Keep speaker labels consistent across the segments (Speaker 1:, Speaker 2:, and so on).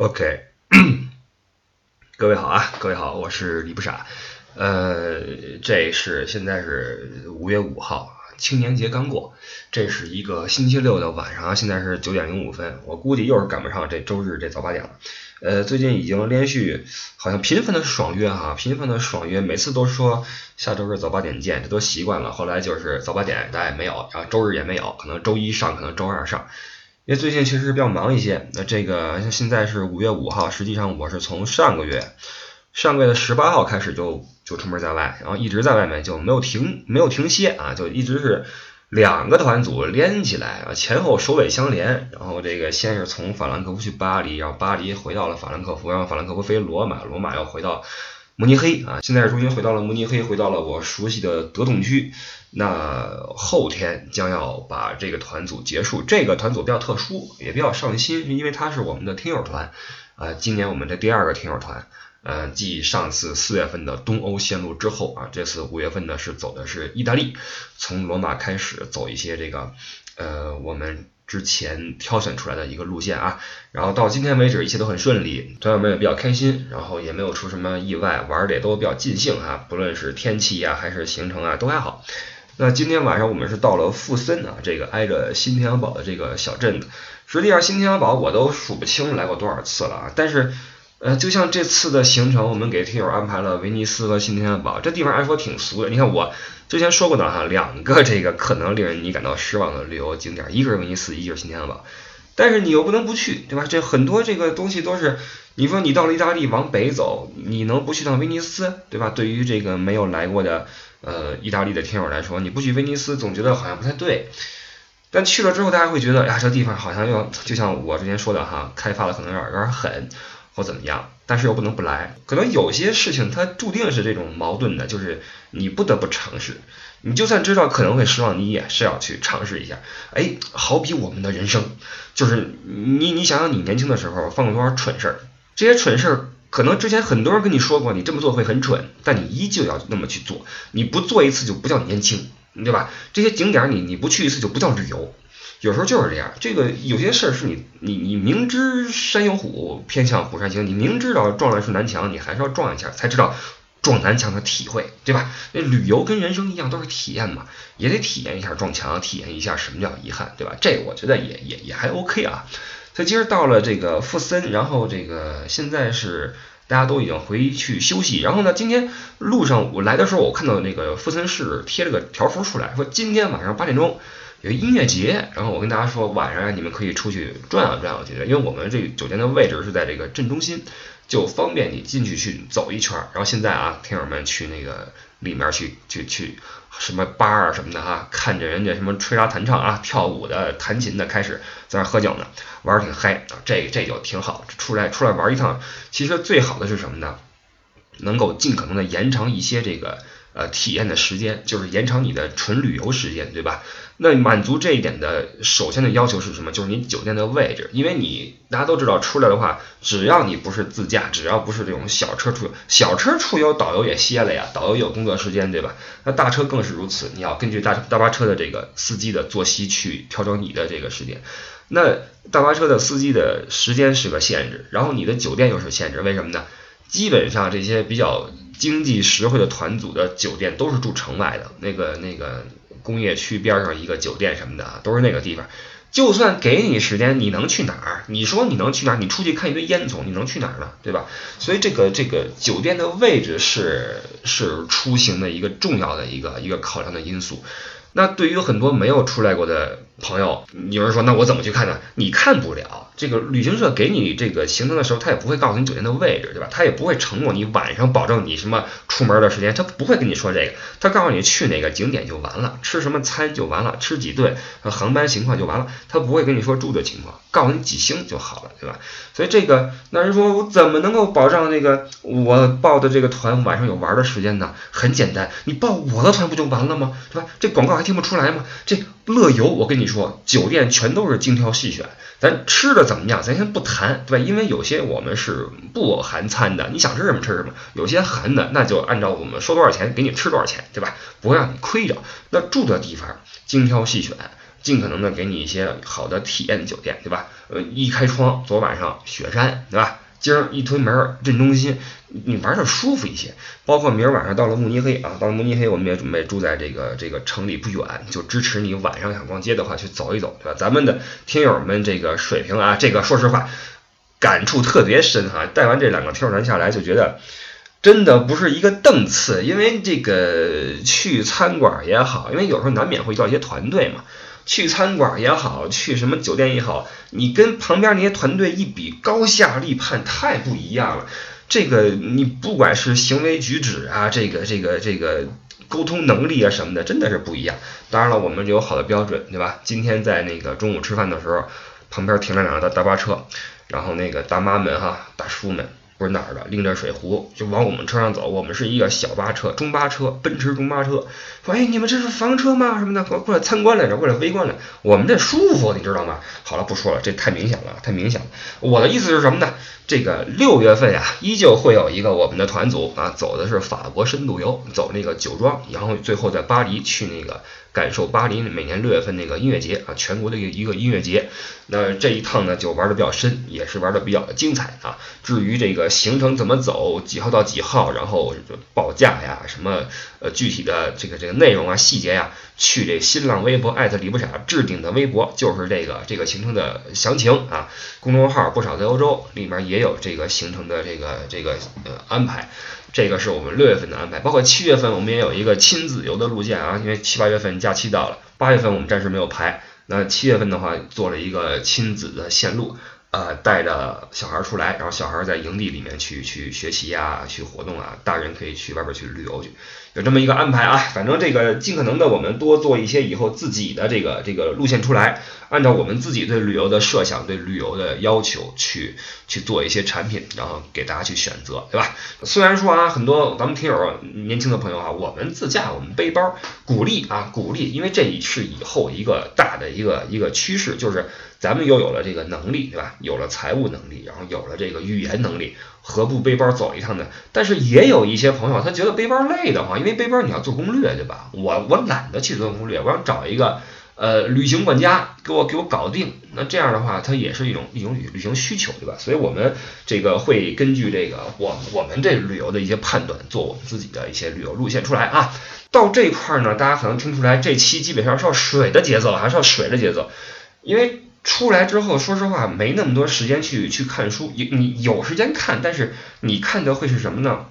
Speaker 1: OK，各位好啊，各位好，我是李不傻。呃，这是现在是五月五号，青年节刚过，这是一个星期六的晚上，现在是九点零五分，我估计又是赶不上这周日这早八点了。呃，最近已经连续好像频繁的爽约哈，频繁的爽约，每次都说下周日早八点见，这都习惯了。后来就是早八点大家也没有，然后周日也没有，可能周一上，可能周二上。因为最近确实是比较忙一些，那这个像现在是五月五号，实际上我是从上个月上个月的十八号开始就就出门在外，然后一直在外面就没有停没有停歇啊，就一直是两个团组连起来啊，前后首尾相连，然后这个先是从法兰克福去巴黎，然后巴黎回到了法兰克福，然后法兰克福飞罗马，罗马又回到。慕尼黑啊，现在终于回到了慕尼黑，回到了我熟悉的德动区。那后天将要把这个团组结束。这个团组比较特殊，也比较上心，因为它是我们的听友团啊。今年我们的第二个听友团，呃，继上次四月份的东欧线路之后啊，这次五月份呢是走的是意大利，从罗马开始走一些这个呃我们。之前挑选出来的一个路线啊，然后到今天为止一切都很顺利，团友们也比较开心，然后也没有出什么意外，玩的也都比较尽兴啊，不论是天气呀还是行程啊都还好。那今天晚上我们是到了富森啊，这个挨着新天鹅堡的这个小镇子，实际上新天鹅堡我都数不清来过多少次了啊，但是。呃，就像这次的行程，我们给听友安排了威尼斯和新天鹅堡，这地方按说挺俗的。你看我之前说过的哈，两个这个可能令人你感到失望的旅游景点，一个是威尼斯，一个是新天鹅堡。但是你又不能不去，对吧？这很多这个东西都是，你说你到了意大利往北走，你能不去趟威尼斯，对吧？对于这个没有来过的呃意大利的听友来说，你不去威尼斯，总觉得好像不太对。但去了之后，大家会觉得，呀，这地方好像又就像我之前说的哈，开发的可能有点有点狠。或怎么样，但是又不能不来。可能有些事情它注定是这种矛盾的，就是你不得不尝试。你就算知道可能会失望，你也是要去尝试一下。哎，好比我们的人生，就是你你想想，你年轻的时候犯过多少蠢事儿？这些蠢事儿可能之前很多人跟你说过，你这么做会很蠢，但你依旧要那么去做。你不做一次就不叫年轻，对吧？这些景点你你不去一次就不叫旅游。有时候就是这样，这个有些事儿是你你你明知山有虎，偏向虎山行，你明知道撞了是南墙，你还是要撞一下，才知道撞南墙的体会，对吧？那旅游跟人生一样，都是体验嘛，也得体验一下撞墙，体验一下什么叫遗憾，对吧？这我觉得也也也还 OK 啊。所以今儿到了这个富森，然后这个现在是大家都已经回去休息，然后呢，今天路上我来的时候，我看到那个富森市贴了个条幅出来，说今天晚上八点钟。有音乐节，然后我跟大家说，晚上你们可以出去转悠转悠去，因为我们这酒店的位置是在这个镇中心，就方便你进去去走一圈。然后现在啊，听友们去那个里面去去去什么吧啊什么的哈，看着人家什么吹拉弹唱啊、跳舞的、弹琴的，开始在那喝酒呢，玩儿挺嗨啊，这这就挺好。出来出来玩一趟，其实最好的是什么呢？能够尽可能的延长一些这个。呃，体验的时间就是延长你的纯旅游时间，对吧？那满足这一点的首先的要求是什么？就是你酒店的位置，因为你大家都知道，出来的话，只要你不是自驾，只要不是这种小车出游，小车出游导游也歇了呀，导游有工作时间，对吧？那大车更是如此，你要根据大大巴车的这个司机的作息去调整你的这个时间。那大巴车的司机的时间是个限制，然后你的酒店又是限制，为什么呢？基本上这些比较经济实惠的团组的酒店都是住城外的，那个那个工业区边上一个酒店什么的都是那个地方。就算给你时间，你能去哪儿？你说你能去哪儿？你出去看一堆烟囱，你能去哪儿呢？对吧？所以这个这个酒店的位置是是出行的一个重要的一个一个考量的因素。那对于很多没有出来过的朋友，有人说那我怎么去看呢？你看不了。这个旅行社给你这个行程的时候，他也不会告诉你酒店的位置，对吧？他也不会承诺你晚上保证你什么出门的时间，他不会跟你说这个。他告诉你去哪个景点就完了，吃什么餐就完了，吃几顿，航班情况就完了。他不会跟你说住的情况，告诉你几星就好了，对吧？所以这个那人说我怎么能够保障那个我报的这个团晚上有玩的时间呢？很简单，你报我的团不就完了吗？对吧？这广告还听不出来吗？这。乐游，我跟你说，酒店全都是精挑细选。咱吃的怎么样？咱先不谈，对吧？因为有些我们是不含餐的，你想吃什么吃什么。有些含的，那就按照我们说多少钱给你吃多少钱，对吧？不会让你亏着。那住的地方精挑细选，尽可能的给你一些好的体验的酒店，对吧？呃，一开窗，昨晚上雪山，对吧？今儿一推门，镇中心，你玩的舒服一些。包括明儿晚上到了慕尼黑啊，到了慕尼黑，我们也准备住在这个这个城里不远，就支持你晚上想逛街的话去走一走，对吧？咱们的听友们这个水平啊，这个说实话感触特别深哈。带完这两个听友团下来，就觉得真的不是一个档次，因为这个去餐馆也好，因为有时候难免会遇到一些团队嘛。去餐馆也好，去什么酒店也好，你跟旁边那些团队一比，高下立判，太不一样了。这个你不管是行为举止啊，这个这个这个沟通能力啊什么的，真的是不一样。当然了，我们有好的标准，对吧？今天在那个中午吃饭的时候，旁边停了两个大大巴车，然后那个大妈们哈，大叔们。不是哪儿的，拎着水壶就往我们车上走。我们是一个小巴车、中巴车，奔驰中巴车。说，哎，你们这是房车吗？什么的，过过来参观来着，过来围观来。我们这舒服，你知道吗？好了，不说了，这太明显了，太明显了。我的意思是什么呢？这个六月份呀，依旧会有一个我们的团组啊，走的是法国深度游，走那个酒庄，然后最后在巴黎去那个。感受巴黎每年六月份那个音乐节啊，全国的一个音乐节。那这一趟呢，就玩的比较深，也是玩的比较精彩啊。至于这个行程怎么走，几号到几号，然后报价呀，什么呃具体的这个这个内容啊、细节呀，去这新浪微博艾特李不傻置顶的微博，就是这个这个行程的详情啊。公众号不少在欧洲里面也有这个行程的这个这个呃安排。这个是我们六月份的安排，包括七月份我们也有一个亲子游的路线啊，因为七八月份假期到了，八月份我们暂时没有排，那七月份的话做了一个亲子的线路。呃，带着小孩出来，然后小孩在营地里面去去学习啊，去活动啊，大人可以去外边去旅游去，有这么一个安排啊。反正这个尽可能的，我们多做一些以后自己的这个这个路线出来，按照我们自己对旅游的设想、对旅游的要求去去做一些产品，然后给大家去选择，对吧？虽然说啊，很多咱们听友年轻的朋友啊，我们自驾，我们背包，鼓励啊，鼓励，因为这是以后一个大的一个一个趋势，就是。咱们又有了这个能力，对吧？有了财务能力，然后有了这个语言能力，何不背包走一趟呢？但是也有一些朋友，他觉得背包累得慌，因为背包你要做攻略，对吧？我我懒得去做攻略，我要找一个呃旅行管家给我给我搞定。那这样的话，它也是一种一种旅旅行需求，对吧？所以我们这个会根据这个我我们这旅游的一些判断，做我们自己的一些旅游路线出来啊。到这块儿呢，大家可能听出来，这期基本上是要水的节奏了，还是要水的节奏，因为。出来之后，说实话没那么多时间去去看书，你你有时间看，但是你看的会是什么呢？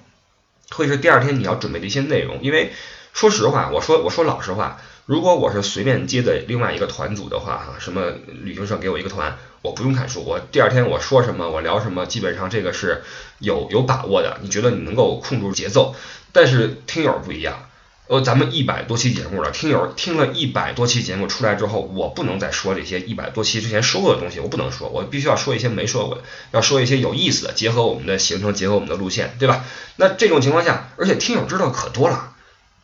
Speaker 1: 会是第二天你要准备的一些内容。因为说实话，我说我说老实话，如果我是随便接的另外一个团组的话，哈，什么旅行社给我一个团，我不用看书，我第二天我说什么，我聊什么，基本上这个是有有把握的。你觉得你能够控住节奏，但是听友不一样。呃，咱们一百多期节目了，听友听了一百多期节目出来之后，我不能再说这些一百多期之前说过的东西，我不能说，我必须要说一些没说过的，要说一些有意思的，结合我们的行程，结合我们的路线，对吧？那这种情况下，而且听友知道可多了，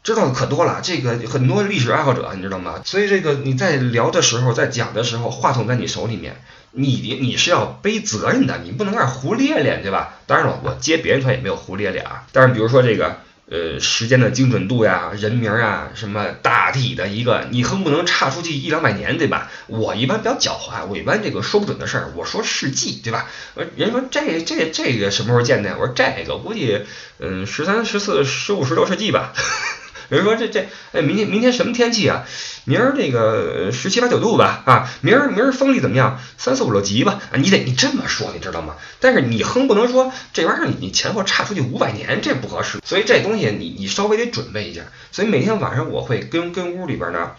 Speaker 1: 知道的可多了，这个很多历史爱好者，你知道吗？所以这个你在聊的时候，在讲的时候，话筒在你手里面，你你是要背责任的，你不能那胡咧咧，对吧？当然了，我接别人团也没有胡咧咧啊，但是比如说这个。呃，时间的精准度呀，人名啊，什么大体的一个，你恨不能差出去一两百年，对吧？我一般比较狡猾，我一般这个说不准的事儿，我说世纪，对吧？人说这这这个什么时候建的？我说这个估计，嗯，十三、十四、十五、十六世纪吧。有人说这这，哎，明天明天什么天气啊？明儿这个十七八九度吧，啊，明儿明儿风力怎么样？三四五六级吧，啊，你得你这么说，你知道吗？但是你哼不能说这玩意儿你前后差出去五百年，这不合适。所以这东西你你稍微得准备一下。所以每天晚上我会跟跟屋里边呢，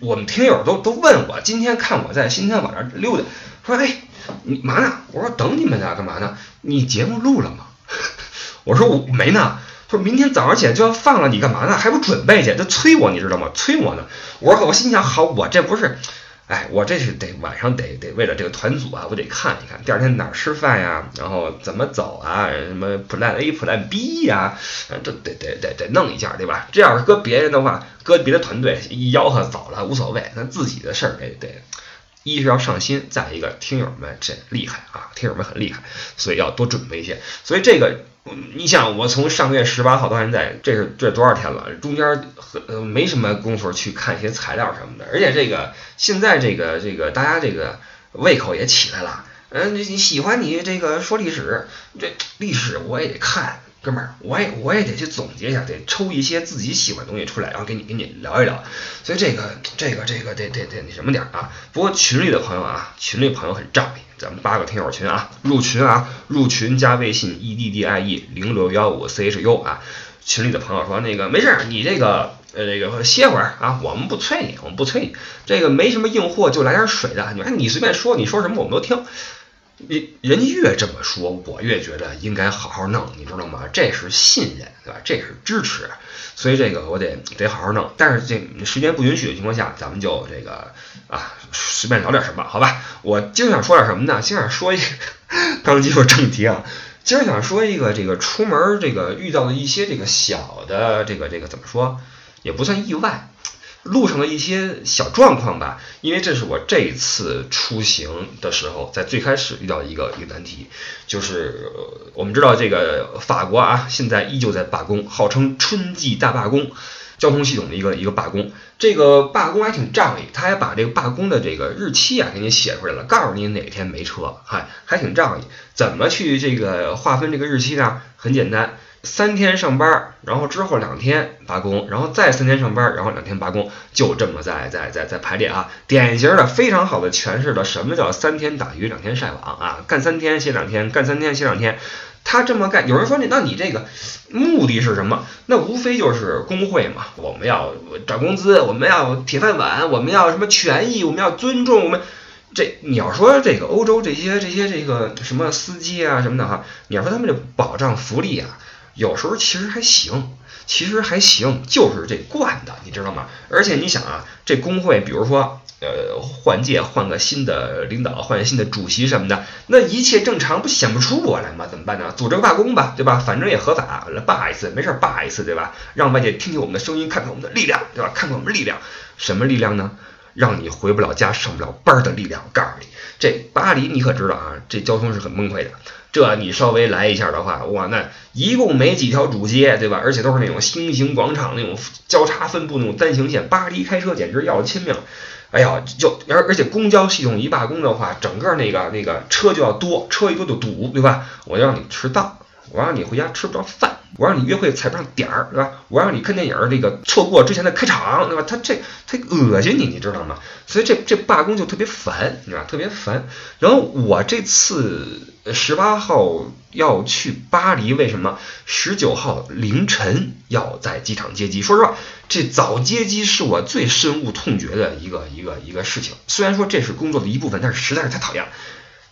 Speaker 1: 我们听友都都问我，今天看我在新天晚上溜达，说哎，你嘛呢？我说等你们呢，干嘛呢？你节目录了吗？我说我没呢。明天早上起来就要放了，你干嘛呢？还不准备去？他催我，你知道吗？催我呢。我说我心想，好，我这不是，哎，我这是得晚上得得为了这个团组啊，我得看一看第二天哪儿吃饭呀，然后怎么走啊，什么 plan A plan B 呀，这得得得得弄一下，对吧？这要是搁别人的话，搁别的团队一吆喝走了无所谓，那自己的事儿得得一是要上心，再一个听友们这厉害啊，听友们很厉害，所以要多准备一些。所以这个，你想我从上个月十八号到现在，这是这多少天了？中间呃没什么功夫去看一些材料什么的，而且这个现在这个这个大家这个胃口也起来了。嗯，你喜欢你这个说历史，这历史我也得看。哥们儿，我也我也得去总结一下，得抽一些自己喜欢的东西出来，然后给你给你聊一聊。所以这个这个这个得得得那什么点儿啊。不过群里的朋友啊，群里朋友很仗义，咱们八个听友群啊，入群啊，入群加微信 e d d i e 零六幺五 c h u 啊。群里的朋友说那个没事，你这个呃这个歇会儿啊，我们不催你，我们不催你。这个没什么硬货，就来点水的。你看你随便说，你说什么我们都听。你人家越这么说，我越觉得应该好好弄，你知道吗？这是信任，对吧？这是支持，所以这个我得得好好弄。但是这时间不允许的情况下，咱们就这个啊，随便聊点什么，好吧？我今儿想说点什么呢？今儿想说一个，刚进入正题啊，今儿想说一个这个出门这个遇到的一些这个小的这个这个怎么说，也不算意外。路上的一些小状况吧，因为这是我这次出行的时候，在最开始遇到一个一个难题，就是我们知道这个法国啊，现在依旧在罢工，号称春季大罢工，交通系统的一个一个罢工。这个罢工还挺仗义，他还把这个罢工的这个日期啊给你写出来了，告诉你哪天没车，还还挺仗义。怎么去这个划分这个日期呢？很简单。三天上班，然后之后两天罢工，然后再三天上班，然后两天罢工，就这么在在在在排列啊，典型的非常好的诠释了什么叫三天打鱼两天晒网啊，干三天歇两天，干三天歇两天，他这么干，有人说你那你这个目的是什么？那无非就是工会嘛，我们要涨工资，我们要铁饭碗，我们要什么权益，我们要尊重我们。这你要说这个欧洲这些这些这个什么司机啊什么的哈，你要说他们这保障福利啊。有时候其实还行，其实还行，就是这惯的，你知道吗？而且你想啊，这工会，比如说，呃，换届换个新的领导，换新的主席什么的，那一切正常，不显不出我来吗？怎么办呢？组织罢工吧，对吧？反正也合法，来罢一次，没事罢一次，对吧？让外界听听我们的声音，看看我们的力量，对吧？看看我们力量，什么力量呢？让你回不了家、上不了班的力量。我告诉你，这巴黎你可知道啊？这交通是很崩溃的。这你稍微来一下的话，哇，那一共没几条主街，对吧？而且都是那种新型广场，那种交叉分布那种单行线。巴黎开车简直要了亲命，哎呀，就而而且公交系统一罢工的话，整个那个那个车就要多，车一多就堵，对吧？我就让你迟到，我让你回家吃不着饭。我让你约会踩不上点儿，对吧？我让你看电影儿，这个错过之前的开场，对吧？他这他恶心你，你知道吗？所以这这罢工就特别烦，你知道特别烦。然后我这次十八号要去巴黎，为什么？十九号凌晨要在机场接机。说实话，这早接机是我最深恶痛绝的一个一个一个事情。虽然说这是工作的一部分，但是实在是太讨厌了。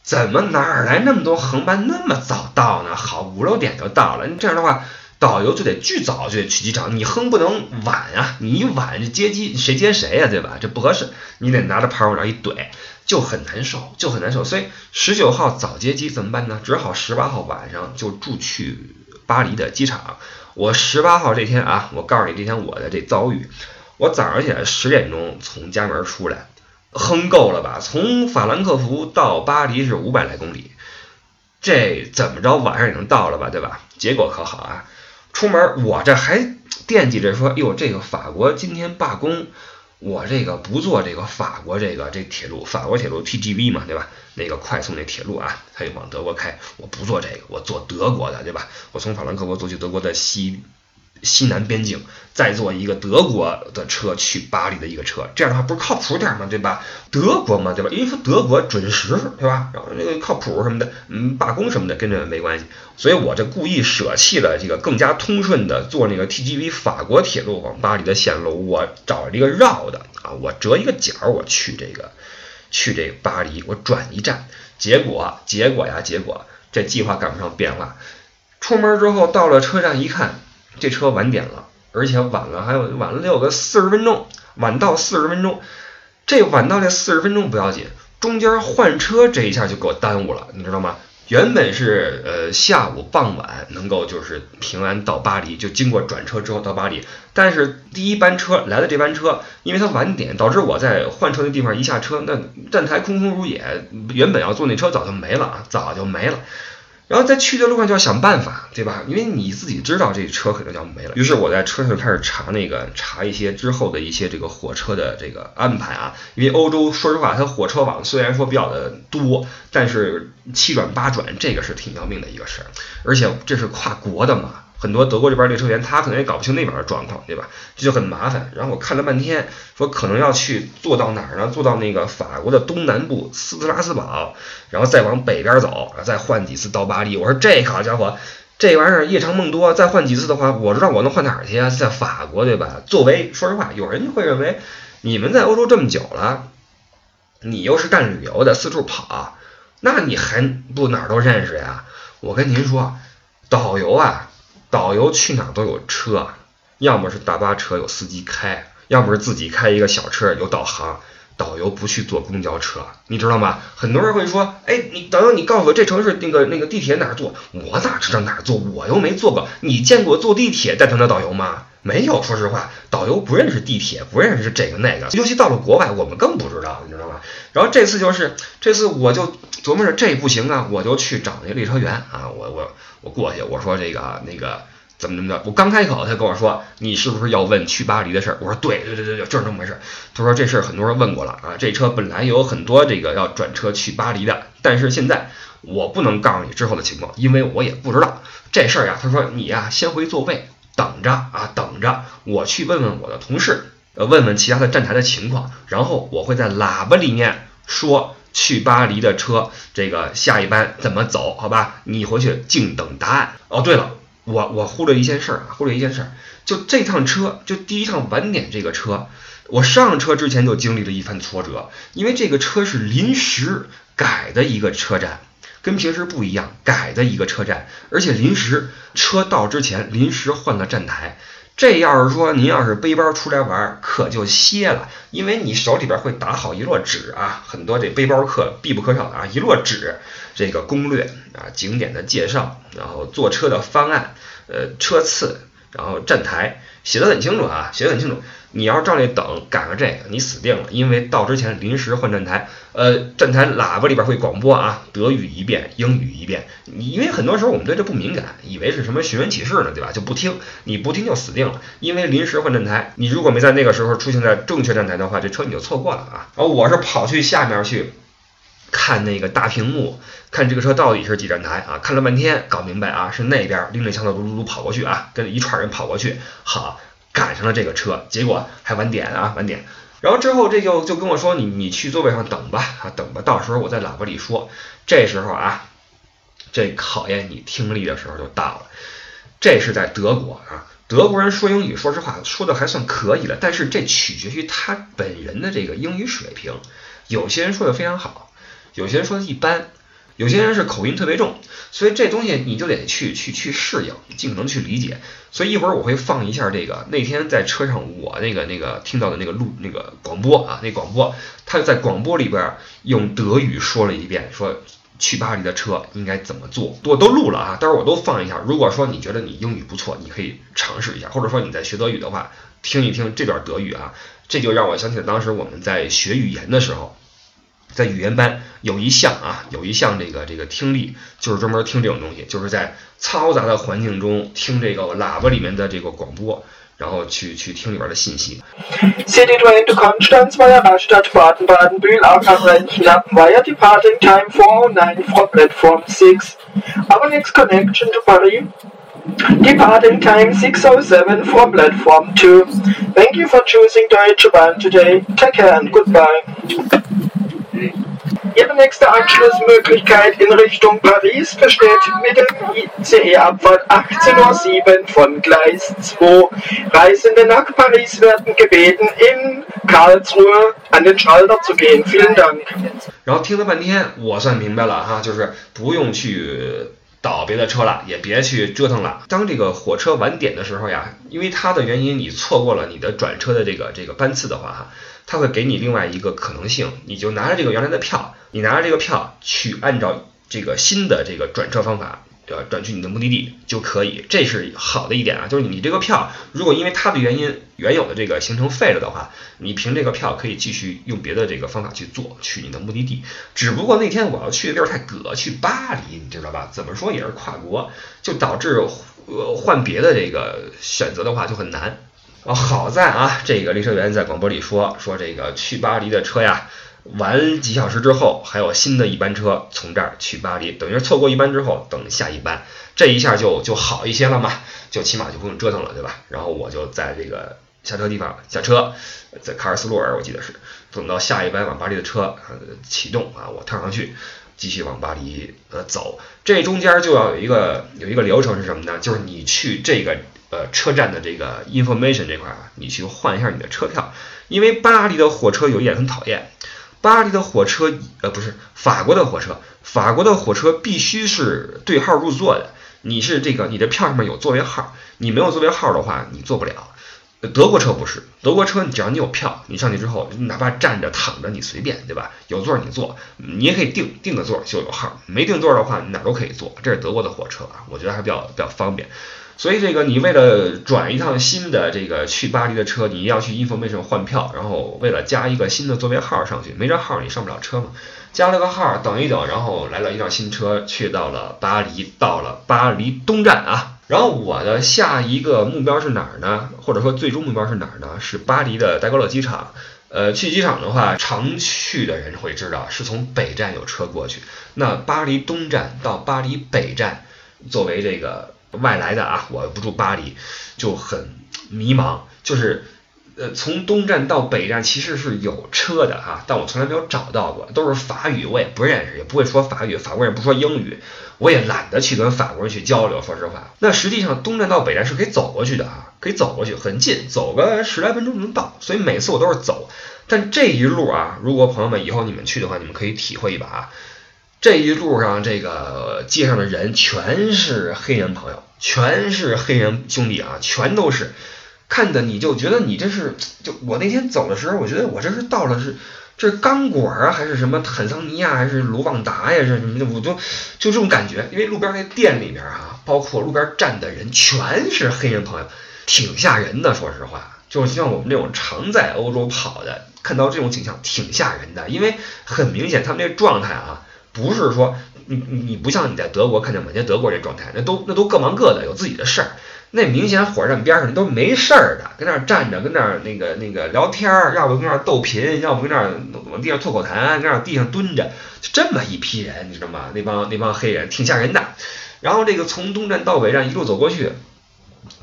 Speaker 1: 怎么哪儿来那么多航班那么早到呢？好，五六点就到了。你这样的话，导游就得巨早就得去机场，你哼不能晚啊！你一晚接机，谁接谁呀？对吧？这不合适，你得拿着牌往那儿一怼，就很难受，就很难受。所以十九号早接机怎么办呢？只好十八号晚上就住去巴黎的机场。我十八号这天啊，我告诉你这天我的这遭遇，我早上起来十点钟从家门出来。哼够了吧？从法兰克福到巴黎是五百来公里，这怎么着晚上也能到了吧？对吧？结果可好啊！出门我这还惦记着说，哟，这个法国今天罢工，我这个不坐这个法国这个这铁路，法国铁路 TGV 嘛，对吧？那个快速那铁路啊，它就往德国开，我不坐这个，我坐德国的，对吧？我从法兰克福坐去德国的西。西南边境，再坐一个德国的车去巴黎的一个车，这样的话不是靠谱点吗？对吧？德国嘛，对吧？因为说德国准时，对吧？然后那个靠谱什么的，嗯，罢工什么的跟这没关系，所以我这故意舍弃了这个更加通顺的坐那个 TGV 法国铁路往巴黎的线路，我找了一个绕的啊，我折一个角，我去这个去这个巴黎，我转一站，结果结果呀，结果这计划赶不上变化，出门之后到了车站一看。这车晚点了，而且晚了还有晚了得有个四十分钟，晚到四十分钟。这晚到这四十分钟不要紧，中间换车这一下就给我耽误了，你知道吗？原本是呃下午傍晚能够就是平安到巴黎，就经过转车之后到巴黎。但是第一班车来的这班车，因为它晚点，导致我在换车的地方一下车，那站台空空如也，原本要坐那车早就没了啊，早就没了。然后在去的路上就要想办法，对吧？因为你自己知道这车可能要没了。于是我在车上就开始查那个查一些之后的一些这个火车的这个安排啊。因为欧洲说实话，它火车网虽然说比较的多，但是七转八转，这个是挺要命的一个事儿。而且这是跨国的嘛。很多德国这边列车员，他可能也搞不清那边的状况，对吧？这就很麻烦。然后我看了半天，说可能要去坐到哪儿呢？坐到那个法国的东南部斯特拉斯堡，然后再往北边走，再换几次到巴黎。我说这好家伙，这玩意儿夜长梦多，再换几次的话，我知道我能换哪儿去啊？在法国，对吧？作为说实话，有人会认为你们在欧洲这么久了，你又是干旅游的，四处跑，那你还不哪儿都认识呀？我跟您说，导游啊。导游去哪都有车，要么是大巴车有司机开，要么是自己开一个小车有导航。导游不去坐公交车，你知道吗？很多人会说，哎，你导游，你告诉我这城市那个那个地铁哪儿坐？我哪知道哪儿坐？我又没坐过。你见过坐地铁带团的导游吗？没有。说实话，导游不认识地铁，不认识这个那个。尤其到了国外，我们更不知道，你知道吗？然后这次就是这次，我就琢磨着这不行啊，我就去找那个列车员啊，我我我过去，我说这个那个。怎么怎么着？我刚开口，他跟我说：“你是不是要问去巴黎的事儿？”我说：“对对对对，就是这么回事。”他说：“这事儿很多人问过了啊，这车本来有很多这个要转车去巴黎的，但是现在我不能告诉你之后的情况，因为我也不知道这事儿呀。”他说：“你呀，先回座位等着啊，等着，我去问问我的同事，呃，问问其他的站台的情况，然后我会在喇叭里面说去巴黎的车这个下一班怎么走，好吧？你回去静等答案。哦，对了。”我我忽略一件事儿啊，忽略一件事儿，就这趟车，就第一趟晚点这个车，我上车之前就经历了一番挫折，因为这个车是临时改的一个车站，跟平时不一样，改的一个车站，而且临时车到之前临时换了站台。这要是说您要是背包出来玩，可就歇了，因为你手里边会打好一摞纸啊，很多这背包客必不可少的啊，一摞纸，这个攻略啊，景点的介绍，然后坐车的方案，呃，车次，然后站台，写的很清楚啊，写的很清楚。你要是照那等赶上这个，你死定了，因为到之前临时换站台，呃，站台喇叭里边会广播啊，德语一遍，英语一遍。你因为很多时候我们对这不敏感，以为是什么寻人启事呢，对吧？就不听，你不听就死定了，因为临时换站台，你如果没在那个时候出现在正确站台的话，这车你就错过了啊。然后我是跑去下面去看那个大屏幕，看这个车到底是几站台啊？看了半天，搞明白啊，是那边拎着枪的嘟嘟嘟跑过去啊，跟一串人跑过去，好。赶上了这个车，结果还晚点啊，晚点。然后之后这就就跟我说，你你去座位上等吧，啊等吧，到时候我在喇叭里说。这时候啊，这考验你听力的时候就到了。这是在德国啊，德国人说英语，说实话说的还算可以了，但是这取决于他本人的这个英语水平。有些人说的非常好，有些人说的一般。有些人是口音特别重，所以这东西你就得去去去适应，尽可能去理解。所以一会儿我会放一下这个那天在车上我那个那个听到的那个录那个广播啊，那广播他在广播里边用德语说了一遍，说去巴黎的车应该怎么做，我都录了啊，待会儿我都放一下。如果说你觉得你英语不错，你可以尝试一下，或者说你在学德语的话，听一听这段德语啊，这就让我想起了当时我们在学语言的时候。在语言班有一项啊，有一项这个这个听力，就是专门听这种东西，就是在嘈杂的环境中听这个喇叭里面的这个广播，然后去去听里边的信息。
Speaker 2: City train to Konstanz via Rastatt, Baden-Baden, Bühl-Aachen, Rheinschnappen via departing time 409 from platform six. Our next connection to Paris. Departing time 607 from platform 2. Thank you for choosing Deutsche Bahn today. Take care and goodbye. Ihre nächste Anschlussmöglichkeit in Richtung Paris besteht mit dem ICE-Abfahrt 18.07 Uhr von Gleis 2. Reisende nach Paris werden gebeten, in Karlsruhe an den Schalter zu gehen. Vielen Dank.
Speaker 1: 然后听了半天，我算明白了哈，就是不用去倒别的车了，也别去折腾了。当这个火车晚点的时候呀，因为它的原因，你错过了你的转车的这个这个班次的话哈。 他会给你另外一个可能性，你就拿着这个原来的票，你拿着这个票去按照这个新的这个转车方法。呃，转去你的目的地就可以，这是好的一点啊。就是你这个票，如果因为它的原因，原有的这个行程废了的话，你凭这个票可以继续用别的这个方法去做，去你的目的地。只不过那天我要去的地儿太葛，去巴黎，你知道吧？怎么说也是跨国，就导致呃换别的这个选择的话就很难。啊，好在啊，这个列车员在广播里说说这个去巴黎的车呀。晚几小时之后，还有新的一班车从这儿去巴黎，等于是错过一班之后，等下一班，这一下就就好一些了嘛，就起码就不用折腾了，对吧？然后我就在这个下车地方下车，在卡尔斯洛尔，我记得是等到下一班往巴黎的车启动啊，我跳上去继续往巴黎呃走。这中间就要有一个有一个流程是什么呢？就是你去这个呃车站的这个 information 这块儿，你去换一下你的车票，因为巴黎的火车有一点很讨厌。巴黎的火车，呃，不是法国的火车，法国的火车必须是对号入座的。你是这个，你的票上面有座位号，你没有座位号的话，你坐不了。德国车不是，德国车只要你有票，你上去之后，哪怕站着躺着你随便，对吧？有座你坐，你也可以定定个座就有号，没定座的话你哪都可以坐。这是德国的火车啊，我觉得还比较比较方便。所以这个你为了转一趟新的这个去巴黎的车，你要去 information 换票，然后为了加一个新的座位号上去，没这号你上不了车嘛。加了个号，等一等，然后来了一辆新车，去到了巴黎，到了巴黎东站啊。然后我的下一个目标是哪儿呢？或者说最终目标是哪儿呢？是巴黎的戴高乐机场。呃，去机场的话，常去的人会知道是从北站有车过去。那巴黎东站到巴黎北站，作为这个。外来的啊，我不住巴黎，就很迷茫。就是，呃，从东站到北站其实是有车的啊，但我从来没有找到过，都是法语，我也不认识，也不会说法语，法国人不说英语，我也懒得去跟法国人去交流。说实话，那实际上东站到北站是可以走过去的啊，可以走过去，很近，走个十来分钟就能到。所以每次我都是走，但这一路啊，如果朋友们以后你们去的话，你们可以体会一把啊。这一路上，这个街上的人全是黑人朋友，全是黑人兄弟啊，全都是看的你就觉得你这是就我那天走的时候，我觉得我这是到了是这是刚果啊，还是什么坦桑尼亚，还是卢旺达呀，这什么的，我就就这种感觉。因为路边那店里面啊，包括路边站的人全是黑人朋友，挺吓人的。说实话，就像我们这种常在欧洲跑的，看到这种景象挺吓人的，因为很明显他们这状态啊。不是说你你你不像你在德国看见满街德国这状态，那都那都各忙各的，有自己的事儿。那明显火车站边上都没事儿的，跟那儿站着，跟那儿那个那个聊天儿，要不跟那儿逗贫，要不跟那儿往地上吐口痰，跟那儿地上蹲着，就这么一批人，你知道吗？那帮那帮黑人挺吓人的。然后这个从东站到北站一路走过去。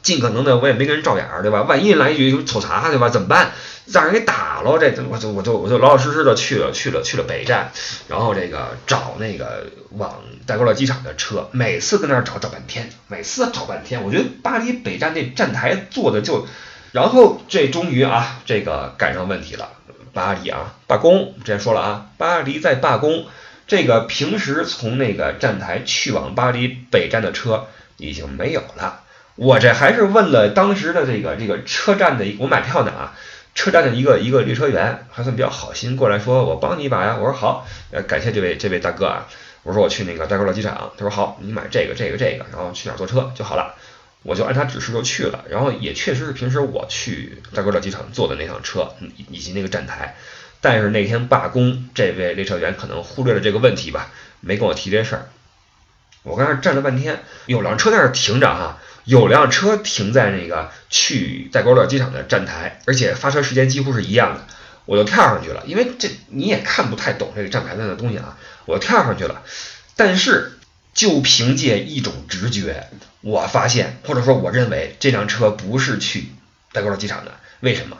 Speaker 1: 尽可能的，我也没跟人照眼儿，对吧？万一来一句瞅查，对吧？怎么办？让人给打了，这我就我就我就老老实实的去了去了去了北站，然后这个找那个往戴高乐机场的车，每次跟那儿找找半天，每次找半天。我觉得巴黎北站那站台做的就，然后这终于啊，这个赶上问题了，巴黎啊罢工，之前说了啊，巴黎在罢工，这个平时从那个站台去往巴黎北站的车已经没有了。我这还是问了当时的这个这个车站的，我买票呢啊，车站的一个一个列车员还算比较好心，过来说我帮你一把呀。我说好，呃，感谢这位这位大哥啊。我说我去那个戴高乐机场，他说好，你买这个这个这个，然后去哪儿坐车就好了。我就按他指示就去了，然后也确实是平时我去戴高乐机场坐的那趟车以以及那个站台。但是那天罢工，这位列车员可能忽略了这个问题吧，没跟我提这事儿。我跟那儿站了半天，有辆车在那儿停着哈。有辆车停在那个去戴高乐机场的站台，而且发车时间几乎是一样的，我就跳上去了。因为这你也看不太懂这个站牌上的东西啊，我跳上去了。但是就凭借一种直觉，我发现或者说我认为这辆车不是去戴高乐机场的。为什么？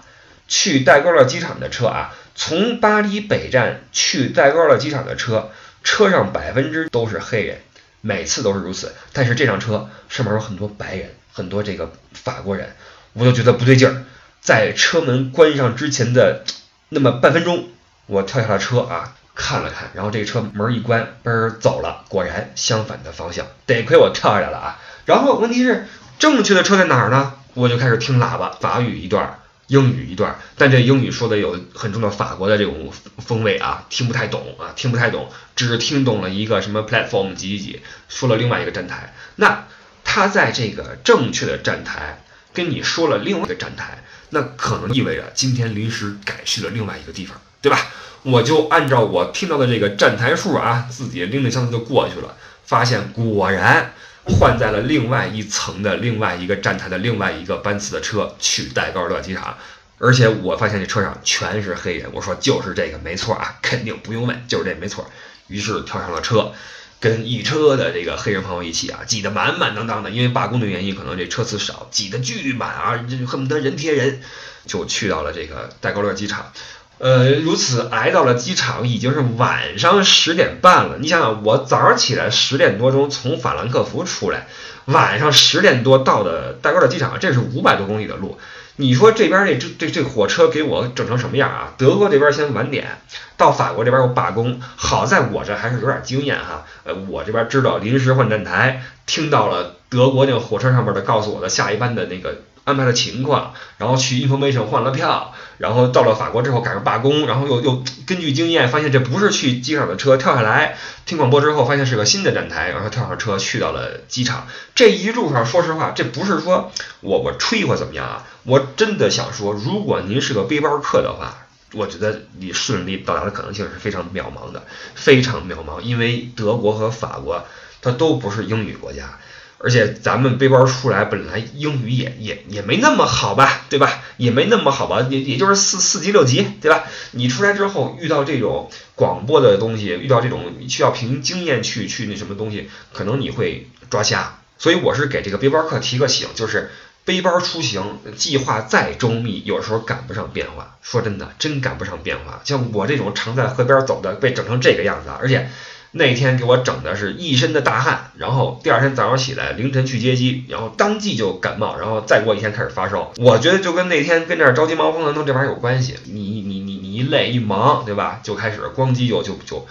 Speaker 1: 去戴高乐机场的车啊，从巴黎北站去戴高乐机场的车，车上百分之都是黑人。每次都是如此，但是这辆车上面有很多白人，很多这个法国人，我就觉得不对劲儿。在车门关上之前的那么半分钟，我跳下了车啊，看了看，然后这车门一关，嘣走了。果然相反的方向，得亏我跳下来了啊。然后问题是正确的车在哪儿呢？我就开始听喇叭，法语一段，英语一段，但这英语说的有很重的法国的这种风味啊，听不太懂啊，听不太懂，只听懂了一个什么 platform 几几几，说了另外一个站台。那他在这个正确的站台跟你说了另外一个站台，那可能意味着今天临时改去了另外一个地方，对吧？我就按照我听到的这个站台数啊，自己拎着箱子就过去了，发现果然换在了另外一层的另外一个站台的另外一个班次的车去戴高乐机场，而且我发现这车上全是黑人，我说就是这个没错啊，肯定不用问，就是这没错。于是跳上了车，跟一车的这个黑人朋友一起啊，挤得满满当当的，因为罢工的原因，可能这车次少，挤得巨满啊，这恨不得人贴人，就去到了这个戴高乐机场。呃，如此挨到了机场，已经是晚上十点半了。你想想，我早上起来十点多钟从法兰克福出来，晚上十点多到的戴高乐机场，这是五百多公里的路。你说这边这这这这火车给我整成什么样啊？德国这边先晚点，到法国这边又罢工。好在我这还是有点经验哈，呃，我这边知道临时换站台，听到了德国那个火车上面的告诉我的下一班的那个。安排的情况，然后去 information 换了票，然后到了法国之后赶上罢工，然后又又根据经验发现这不是去机场的车，跳下来听广播之后发现是个新的站台，然后跳上车去到了机场。这一路上说实话，这不是说我我吹或怎么样啊，我真的想说，如果您是个背包客的话，我觉得你顺利到达的可能性是非常渺茫的，非常渺茫，因为德国和法国它都不是英语国家。而且咱们背包出来本来英语也也也没那么好吧，对吧？也没那么好吧，也也就是四四级六级，对吧？你出来之后遇到这种广播的东西，遇到这种需要凭经验去去那什么东西，可能你会抓瞎。所以我是给这个背包客提个醒，就是背包出行计划再周密，有时候赶不上变化。说真的，真赶不上变化。像我这种常在河边走的，被整成这个样子，而且。那天给我整的是一身的大汗，然后第二天早上起来凌晨去接机，然后当即就感冒，然后再过一天开始发烧。我觉得就跟那天跟这儿着急忙慌的弄这玩意儿有关系。你你你你一累一忙，对吧？就开始咣叽就就就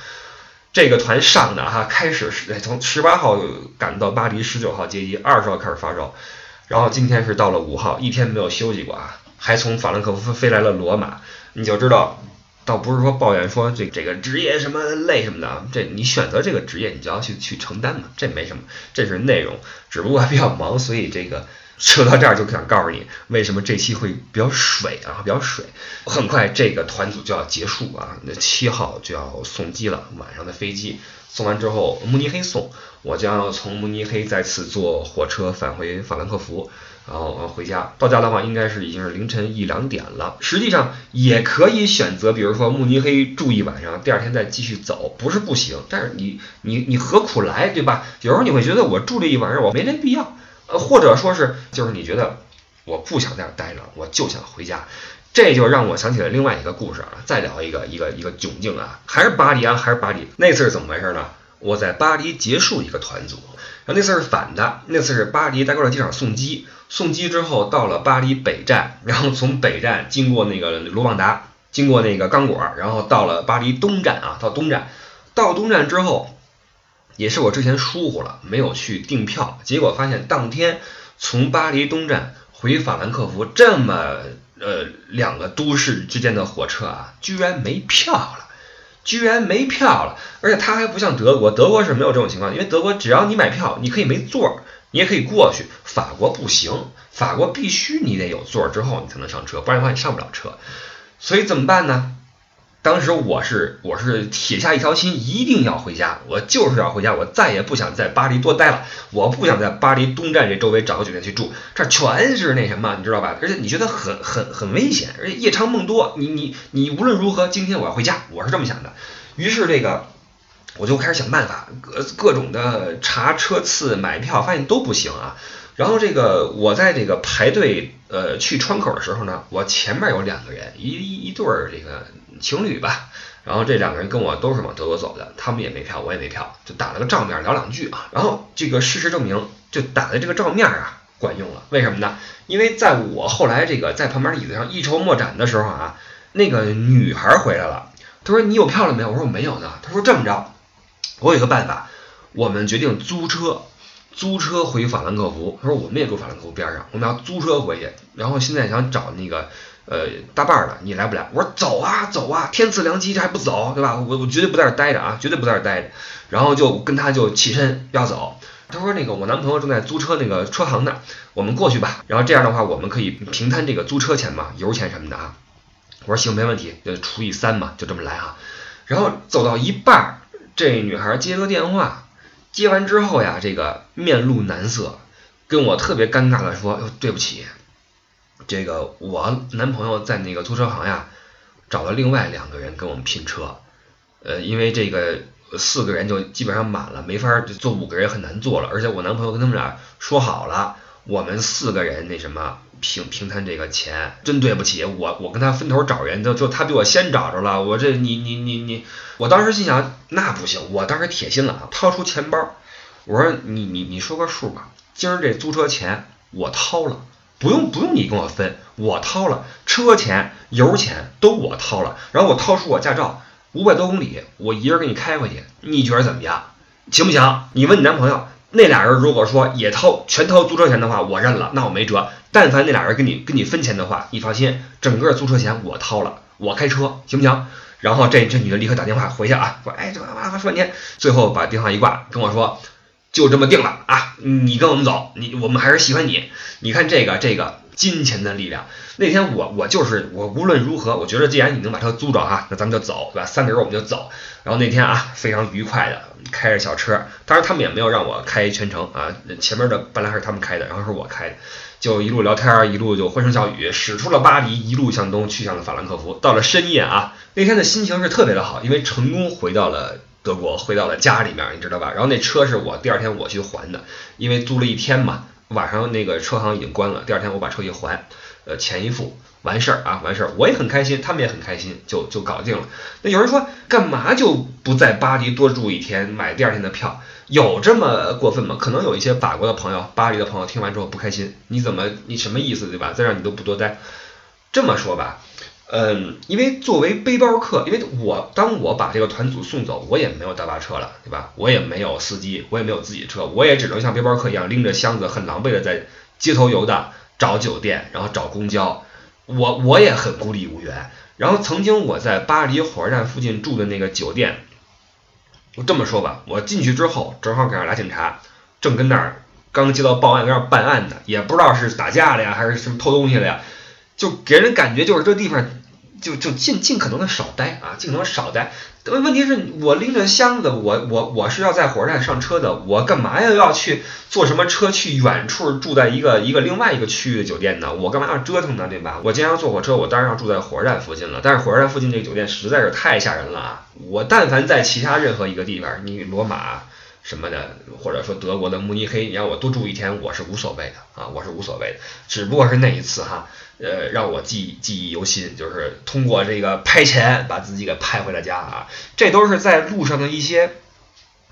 Speaker 1: 这个团上的哈，开始是从十八号赶到巴黎，十九号接机，二十号开始发烧，然后今天是到了五号，一天没有休息过啊，还从法兰克福飞来了罗马，你就知道。倒不是说抱怨说这这个职业什么累什么的，这你选择这个职业，你就要去去承担嘛，这没什么，这是内容，只不过比较忙，所以这个说到这儿就想告诉你，为什么这期会比较水啊，比较水。很快这个团组就要结束啊，那七号就要送机了，晚上的飞机送完之后，慕尼黑送，我将要从慕尼黑再次坐火车返回法兰克福。然后回家，到家的话应该是已经是凌晨一两点了。实际上也可以选择，比如说慕尼黑住一晚上，第二天再继续走，不是不行。但是你你你何苦来，对吧？有时候你会觉得我住这一晚上我没这必要，呃，或者说是就是你觉得我不想在这待着，我就想回家。这就让我想起了另外一个故事啊，再聊一个一个一个窘境啊，还是巴黎啊，还是巴黎。那次是怎么回事呢？我在巴黎结束一个团组，然后那次是反的，那次是巴黎戴高乐机场送机。送机之后到了巴黎北站，然后从北站经过那个卢旺达，经过那个刚果，然后到了巴黎东站啊，到东站，到东站之后，也是我之前疏忽了，没有去订票，结果发现当天从巴黎东站回法兰克福这么呃两个都市之间的火车啊，居然没票了，居然没票了，而且它还不像德国，德国是没有这种情况，因为德国只要你买票，你可以没座。你也可以过去，法国不行，法国必须你得有座之后你才能上车，不然的话你上不了车。所以怎么办呢？当时我是我是铁下一条心，一定要回家，我就是要回家，我再也不想在巴黎多待了，我不想在巴黎东站这周围找个酒店去住，这全是那什么，你知道吧？而且你觉得很很很危险，而且夜长梦多，你你你无论如何，今天我要回家，我是这么想的。于是这个。我就开始想办法，各各种的查车次、买票，发现都不行啊。然后这个我在这个排队呃去窗口的时候呢，我前面有两个人，一一对儿这个情侣吧。然后这两个人跟我都是往德国走的，他们也没票，我也没票，就打了个照面聊两句啊。然后这个事实证明，就打的这个照面啊管用了。为什么呢？因为在我后来这个在旁边椅子上一筹莫展的时候啊，那个女孩回来了，她说你有票了没有？我说我没有呢。她说这么着。我有一个办法，我们决定租车，租车回法兰克福。他说我们也住法兰克福边上，我们要租车回去。然后现在想找那个呃，大半了，你来不来？我说走啊，走啊，天赐良机，这还不走，对吧？我我绝对不在这待着啊，绝对不在这待着。然后就跟他就起身要走。他说那个我男朋友正在租车那个车行呢，我们过去吧。然后这样的话，我们可以平摊这个租车钱嘛，油钱什么的啊。我说行，没问题，就除以三嘛，就这么来哈。然后走到一半，这女孩接个电话，接完之后呀，这个面露难色，跟我特别尴尬的说：“哟对不起，这个我男朋友在那个租车行呀，找了另外两个人跟我们拼车，呃，因为这个四个人就基本上满了，没法坐五个人很难坐了，而且我男朋友跟他们俩说好了，我们四个人那什么。”平平摊这个钱，真对不起我，我跟他分头找人，就就他比我先找着了，我这你你你你，我当时心想那不行，我当时铁心了啊，掏出钱包，我说你你你说个数吧，今儿这租车钱我掏了，不用不用你跟我分，我掏了，车钱油钱都我掏了，然后我掏出我驾照，五百多公里，我一人给你开回去，你觉得怎么样？行不行？你问你男朋友，那俩人如果说也掏全掏租车钱的话，我认了，那我没辙。但凡那俩人跟你跟你分钱的话，你放心，整个租车钱我掏了，我开车，行不行？然后这这女的立刻打电话回去啊，说哎，这哇哇说半天，最后把电话一挂，跟我说就这么定了啊，你跟我们走，你我们还是喜欢你，你看这个这个金钱的力量。那天我我就是我无论如何，我觉得既然你能把车租着哈，那咱们就走，对吧？三个人我们就走。然后那天啊，非常愉快的开着小车，当然他们也没有让我开全程啊，前面的本来是他们开的，然后是我开的。就一路聊天，一路就欢声笑语，驶出了巴黎，一路向东去向了法兰克福。到了深夜啊，那天的心情是特别的好，因为成功回到了德国，回到了家里面，你知道吧？然后那车是我第二天我去还的，因为租了一天嘛，晚上那个车行已经关了，第二天我把车一还，呃，钱一付，完事儿啊，完事儿，我也很开心，他们也很开心，就就搞定了。那有人说，干嘛就不在巴黎多住一天，买第二天的票？有这么过分吗？可能有一些法国的朋友、巴黎的朋友听完之后不开心。你怎么，你什么意思，对吧？再让你都不多待。这么说吧，嗯，因为作为背包客，因为我当我把这个团组送走，我也没有大巴车了，对吧？我也没有司机，我也没有自己的车，我也只能像背包客一样拎着箱子，很狼狈的在街头游荡，找酒店，然后找公交。我我也很孤立无援。然后曾经我在巴黎火车站附近住的那个酒店。我这么说吧，我进去之后，正好赶上俩警察，正跟那儿刚接到报案，跟那儿办案呢，也不知道是打架了呀，还是什么偷东西了呀，就给人感觉就是这地方。就就尽尽可能的少待啊，尽可能少待。问问题是我拎着箱子，我我我是要在火车站上车的，我干嘛要要去坐什么车去远处住在一个一个另外一个区域的酒店呢？我干嘛要折腾呢？对吧？我既然要坐火车，我当然要住在火车站附近了。但是火车站附近这个酒店实在是太吓人了啊！我但凡在其他任何一个地方，你罗马什么的，或者说德国的慕尼黑，你让我多住一天，我是无所谓的啊，我是无所谓的。只不过是那一次哈。呃，让我记记忆犹新，就是通过这个拍钱把自己给拍回了家啊，这都是在路上的一些，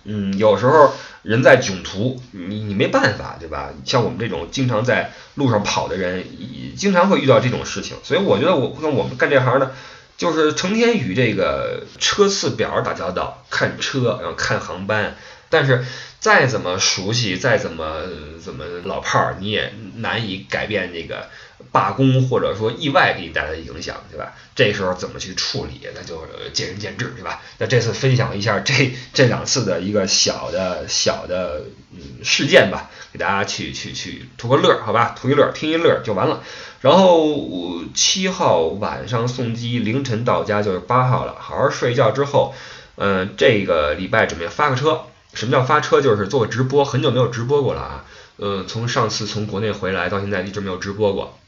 Speaker 1: 嗯，有时候人在囧途，你你没办法，对吧？像我们这种经常在路上跑的人，经常会遇到这种事情，所以我觉得我跟我们干这行的，就是成天与这个车次表打交道，看车，然后看航班，但是再怎么熟悉，再怎么怎么老炮儿，你也难以改变这个。罢工或者说意外给你带来的影响，对吧？这时候怎么去处理，那就见仁见智，对吧？那这次分享一下这这两次的一个小的小的嗯事件吧，给大家去去去图个乐，好吧？图一乐，听一乐就完了。然后七号晚上送机，凌晨到家就是八号了。好好睡一觉之后，嗯，这个礼拜准备发个车。什么叫发车？就是做个直播，很久没有直播过了啊。嗯，从上次从国内回来到现在一直没有直播过。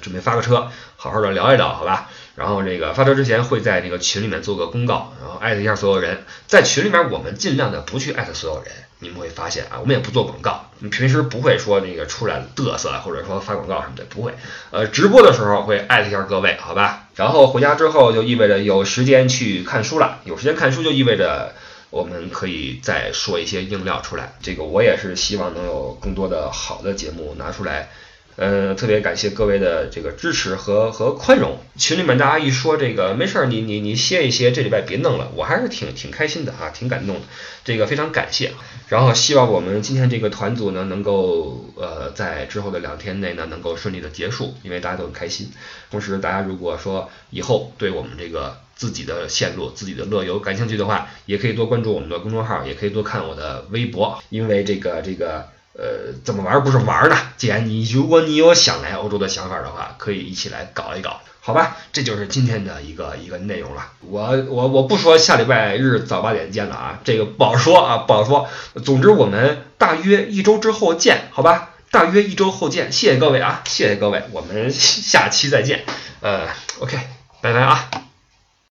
Speaker 1: 准备发个车，好好的聊一聊，好吧？然后这个发车之前会在这个群里面做个公告，然后艾特一下所有人。在群里面，我们尽量的不去艾特所有人，你们会发现啊，我们也不做广告，你平时不会说那个出来嘚瑟，或者说发广告什么的，不会。呃，直播的时候会艾特一下各位，好吧？然后回家之后就意味着有时间去看书了，有时间看书就意味着我们可以再说一些硬料出来。这个我也是希望能有更多的好的节目拿出来。呃，特别感谢各位的这个支持和和宽容。群里面大家一说这个没事儿，你你你歇一歇，这礼拜别弄了，我还是挺挺开心的啊，挺感动的。这个非常感谢。然后希望我们今天这个团组呢，能够呃在之后的两天内呢，能够顺利的结束，因为大家都很开心。同时，大家如果说以后对我们这个自己的线路、自己的乐游感兴趣的话，也可以多关注我们的公众号，也可以多看我的微博，因为这个这个。呃，怎么玩不是玩呢？既然你如果你有想来欧洲的想法的话，可以一起来搞一搞，好吧？这就是今天的一个一个内容了。我我我不说下礼拜日早八点见了啊，这个不好说啊，不好说。总之我们大约一周之后见，好吧？大约一周后见，谢谢各位啊，谢谢各位，我们下期再见。呃，OK，拜拜啊。